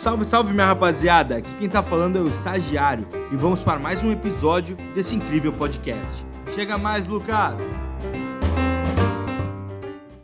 Salve, salve minha rapaziada! Aqui quem tá falando é o Estagiário e vamos para mais um episódio desse incrível podcast. Chega mais, Lucas!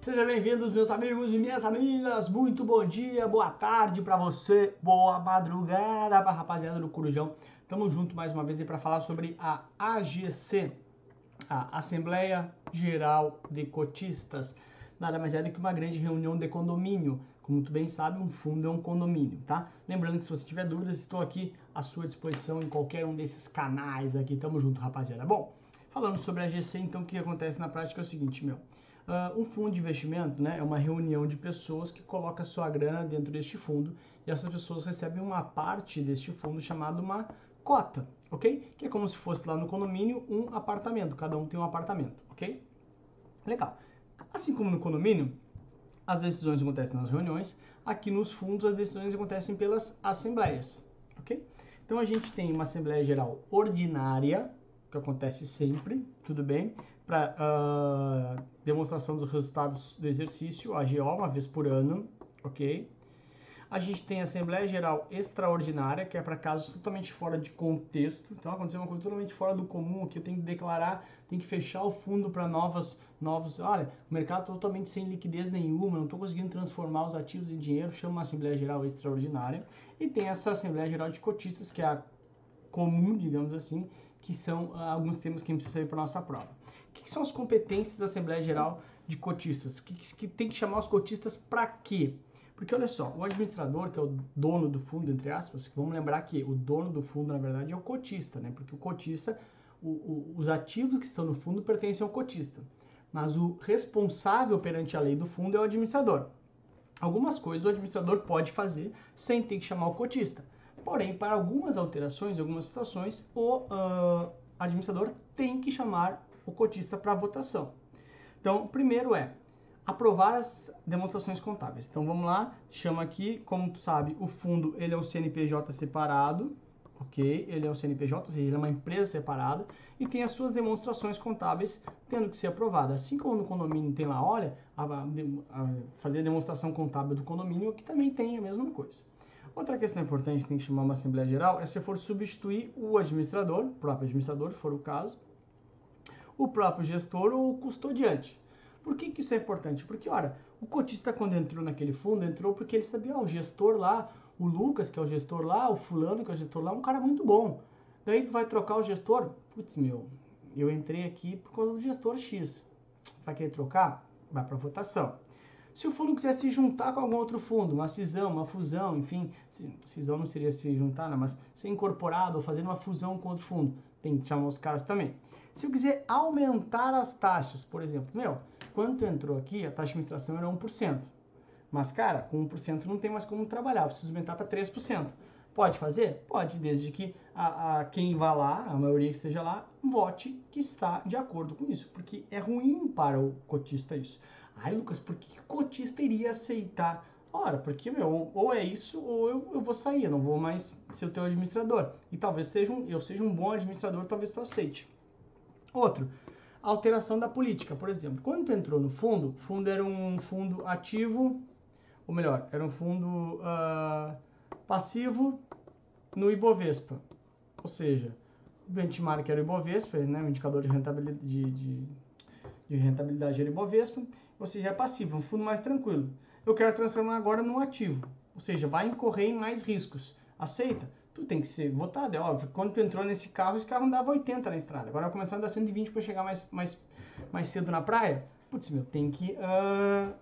Sejam bem-vindos, meus amigos e minhas amigas. Muito bom dia, boa tarde para você, boa madrugada para rapaziada do Corujão. Tamo junto mais uma vez para falar sobre a AGC, a Assembleia Geral de Cotistas. Nada mais é do que uma grande reunião de condomínio. Como tu bem sabe, um fundo é um condomínio, tá? Lembrando que se você tiver dúvidas, estou aqui à sua disposição em qualquer um desses canais aqui. Tamo junto, rapaziada. Bom, falando sobre a AGC, então o que acontece na prática é o seguinte, meu. Uh, um fundo de investimento né, é uma reunião de pessoas que coloca sua grana dentro deste fundo e essas pessoas recebem uma parte deste fundo chamada uma cota, ok? Que é como se fosse lá no condomínio um apartamento, cada um tem um apartamento, ok? Legal. Assim como no condomínio, as decisões acontecem nas reuniões, aqui nos fundos as decisões acontecem pelas assembleias, ok? Então a gente tem uma Assembleia Geral ordinária, que acontece sempre, tudo bem? Para uh, ah, demonstração dos resultados do exercício, AGO, uma vez por ano, ok? A gente tem a Assembleia Geral Extraordinária, que é para casos totalmente fora de contexto. Então, aconteceu uma coisa totalmente fora do comum, que eu tenho que declarar, tenho que fechar o fundo para novas, novos. Olha, o mercado tá totalmente sem liquidez nenhuma, não estou conseguindo transformar os ativos em dinheiro, chama uma Assembleia Geral Extraordinária. E tem essa Assembleia Geral de Cotistas, que é a comum, digamos assim, que são uh, alguns temas que precisam ir para nossa prova. O que, que, são as competências da Assembleia Geral de Cotistas? O que, que, que tem que chamar os cotistas para quê? Porque olha só, o administrador, que é o dono do fundo, entre aspas, vamos lembrar que o dono do fundo, na verdade, é o cotista, né? Porque o cotista, o, o, os ativos que estão no fundo pertencem ao cotista. Mas o responsável perante a lei do fundo é o administrador. Algumas coisas o administrador pode fazer sem ter que chamar o cotista. Porém, para algumas alterações, algumas situações, o uh, administrador tem que chamar o cotista para votação. Então, primeiro é aprovar as demonstrações contábeis. Então vamos lá, chama aqui, como tu sabe, o fundo ele é um CNPJ separado, ok? Ele é um CNPJ, ou seja, ele é uma empresa separada e tem as suas demonstrações contábeis tendo que ser aprovadas. Assim como no condomínio tem lá, olha, a, a fazer a demonstração contábil do condomínio, que também tem a mesma coisa. Outra questão importante, tem que chamar uma Assembleia Geral, é se for substituir o administrador, o próprio administrador, se for o caso, o próprio gestor ou o custodiante. Por que, que isso é importante? Porque, olha, o cotista quando entrou naquele fundo, entrou porque ele sabia, ó, o gestor lá, o Lucas, que é o gestor lá, o fulano, que é o gestor lá, um cara muito bom. Daí vai trocar o gestor, putz, meu, eu entrei aqui por causa do gestor X. Vai querer trocar? Vai para votação. Se o fundo quiser se juntar com algum outro fundo, uma cisão, uma fusão, enfim, cisão não seria se juntar, né? mas ser incorporado ou fazer uma fusão com outro fundo, tem que chamar os caras também. Se eu quiser aumentar as taxas, por exemplo, meu, quando entrou aqui, a taxa de administração era 1%. Mas, cara, com 1% não tem mais como trabalhar, preciso aumentar para 3%. Pode fazer? Pode, desde que a, a, quem vá lá, a maioria que esteja lá, vote que está de acordo com isso, porque é ruim para o cotista isso. Ai, Lucas, por que o cotista iria aceitar? Ora, porque, meu, ou é isso ou eu, eu vou sair, eu não vou mais ser o teu administrador. E talvez seja um, eu seja um bom administrador, talvez tu aceite. Outro, alteração da política. Por exemplo, quando tu entrou no fundo, o fundo era um fundo ativo, ou melhor, era um fundo uh, passivo no Ibovespa. Ou seja, o benchmark era o Ibovespa, né, o indicador de rentabilidade, de, de, de rentabilidade era o Ibovespa, ou seja, é passivo, um fundo mais tranquilo. Eu quero transformar agora num ativo, ou seja, vai incorrer em mais riscos. Aceita? Tem que ser votado, é óbvio. Quando tu entrou nesse carro, esse carro andava 80 na estrada. Agora vai começar a andar 120 para chegar mais, mais, mais cedo na praia. Putz, meu, tem que, uh,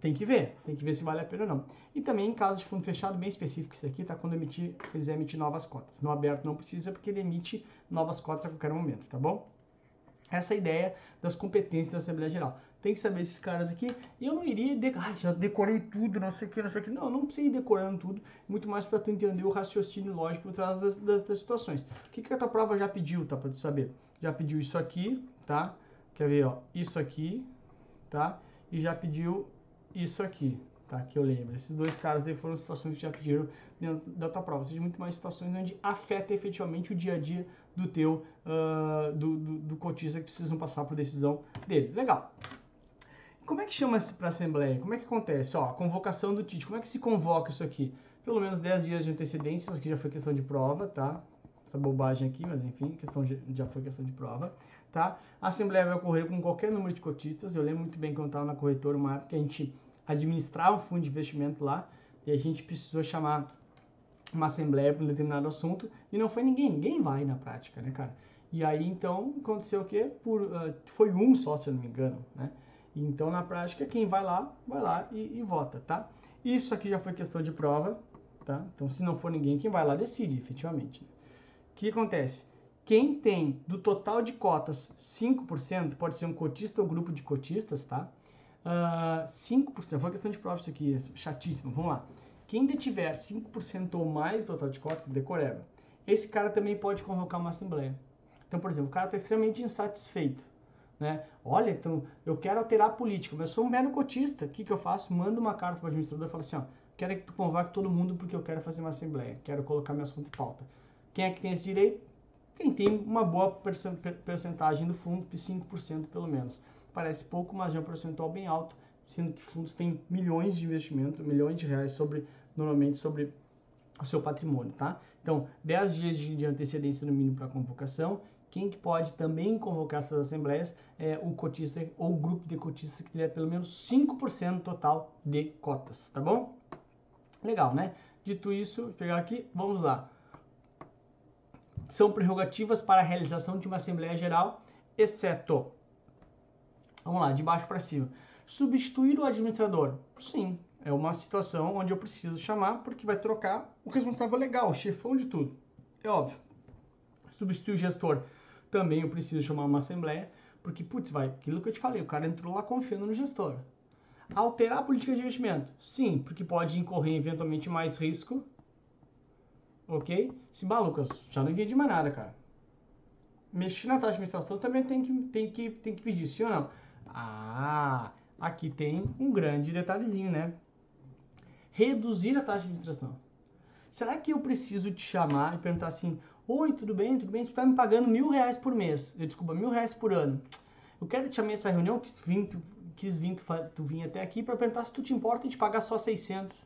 tem que ver. Tem que ver se vale a pena ou não. E também em caso de fundo fechado, bem específico isso aqui, tá? Quando emitir, quiser emitir novas cotas. No aberto não precisa, porque ele emite novas cotas a qualquer momento, tá bom? Essa é a ideia das competências da Assembleia Geral tem que saber esses caras aqui. E eu não iria, de... Já decorei tudo, não sei o que, não sei o que. Não, não precisa ir decorando tudo, muito mais para tu entender o raciocínio lógico por trás das, das, das, situações. O que, que a tua prova já pediu, tá, para tu saber? Já pediu isso aqui, tá? Quer ver, ó, isso aqui, tá? E já pediu isso aqui, tá? Que eu lembro. Esses dois caras aí foram situações que já pediram dentro da tua prova. Ou seja, muito mais situações onde afeta efetivamente o dia a dia do teu, uh, do, do, do cotista que precisam passar por decisão dele. Legal. Como é que chama para assembleia? Como é que acontece? Ó, convocação do TIT. Como é que se convoca isso aqui? pelo menos 10 dias de antecedência, isso aqui já foi questão de prova, tá? Essa bobagem aqui, mas enfim, questão de, já foi questão de prova, tá? A assembleia vai ocorrer com qualquer número de cotistas. Eu lembro muito bem quando estava na corretora, uma época que a gente administrava um fundo de investimento lá e a gente precisou chamar uma assembleia para um determinado assunto e não foi ninguém, ninguém vai na prática, né, cara? E aí então aconteceu o quê? Por, uh, foi um só, se eu não me engano, né? Então na prática quem vai lá, vai lá e, e vota, tá? Isso aqui já foi questão de prova, tá? Então se não for ninguém, quem vai lá decide, efetivamente. O que acontece? Quem tem do total de cotas 5%, pode ser um cotista ou grupo de cotistas, tá? Uh, 5%, foi questão de prova isso aqui, chatíssimo, vamos lá. Quem detiver 5% ou mais do total de cotas, decoreba. Esse cara também pode convocar uma assembleia. Então, por exemplo, o cara está extremamente insatisfeito. Né? Olha, então eu quero alterar a política, mas eu sou um mero cotista. O que, que eu faço? Mando uma carta para o administrador e falo assim: ó, quero que tu convoque todo mundo porque eu quero fazer uma assembleia, quero colocar meu assunto em pauta. Quem é que tem esse direito? Quem tem uma boa percentagem do fundo, 5% pelo menos. Parece pouco, mas é um percentual bem alto, sendo que fundos têm milhões de investimento, milhões de reais sobre normalmente sobre o seu patrimônio, tá? Então, 10 dias de, antecedência no mínimo para convocação. Quem que pode também convocar essas assembleias é o cotista ou o grupo de cotistas que tiver pelo menos 5% total de cotas, tá bom? Legal, né? Dito isso, pegar aqui, vamos lá. São prerrogativas para a realização de uma Assembleia Geral, exceto, vamos lá, de baixo para cima. Substituir o administrador? Sim, é uma situação onde eu preciso chamar porque vai trocar o responsável legal, o chefão de tudo. É óbvio. Substituir o gestor também eu preciso chamar uma assembleia, porque, putz, vai, aquilo que eu te falei, o cara entrou lá confiando no gestor. Alterar a política de investimento? Sim, porque pode incorrer eventualmente mais risco. Ok? Se malucas, já não entendi mais nada, cara. Mexer na taxa de administração também tem que, tem que, tem que pedir, sim ou não? Ah, aqui tem um grande detalhezinho, né? reduzir a taxa de administração. Será que eu preciso te chamar e perguntar assim, oi, tudo bem, tudo bem, tu está me pagando mil reais por mês, eu, desculpa, mil reais por ano. Eu quero te chamar essa reunião, quis vir, tu, quis vir, tu, tu vir até aqui para perguntar se tu te importa de pagar só 600.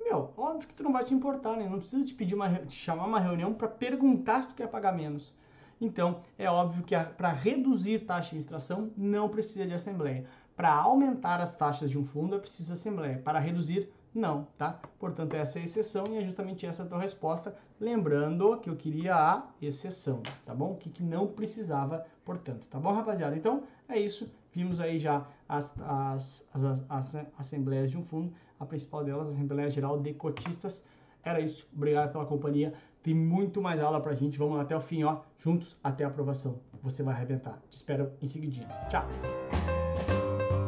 Meu, óbvio que tu não vai te importar, né? Não precisa te pedir uma, te chamar uma reunião para perguntar se tu quer pagar menos. Então, é óbvio que para reduzir taxa de administração não precisa de assembleia. Para aumentar as taxas de um fundo é preciso assembleia. Para reduzir, não, tá? Portanto, essa é a exceção e é justamente essa a tua resposta. Lembrando que eu queria a exceção, tá bom? O que, que não precisava, portanto, tá bom, rapaziada? Então, é isso. Vimos aí já as, as, as, as assembleias de um fundo. A principal delas, a Assembleia Geral de Cotistas. Era isso. Obrigado pela companhia. Tem muito mais aula pra gente. Vamos até o fim, ó. Juntos até a aprovação. Você vai arrebentar. Te espero em seguidinha. Tchau!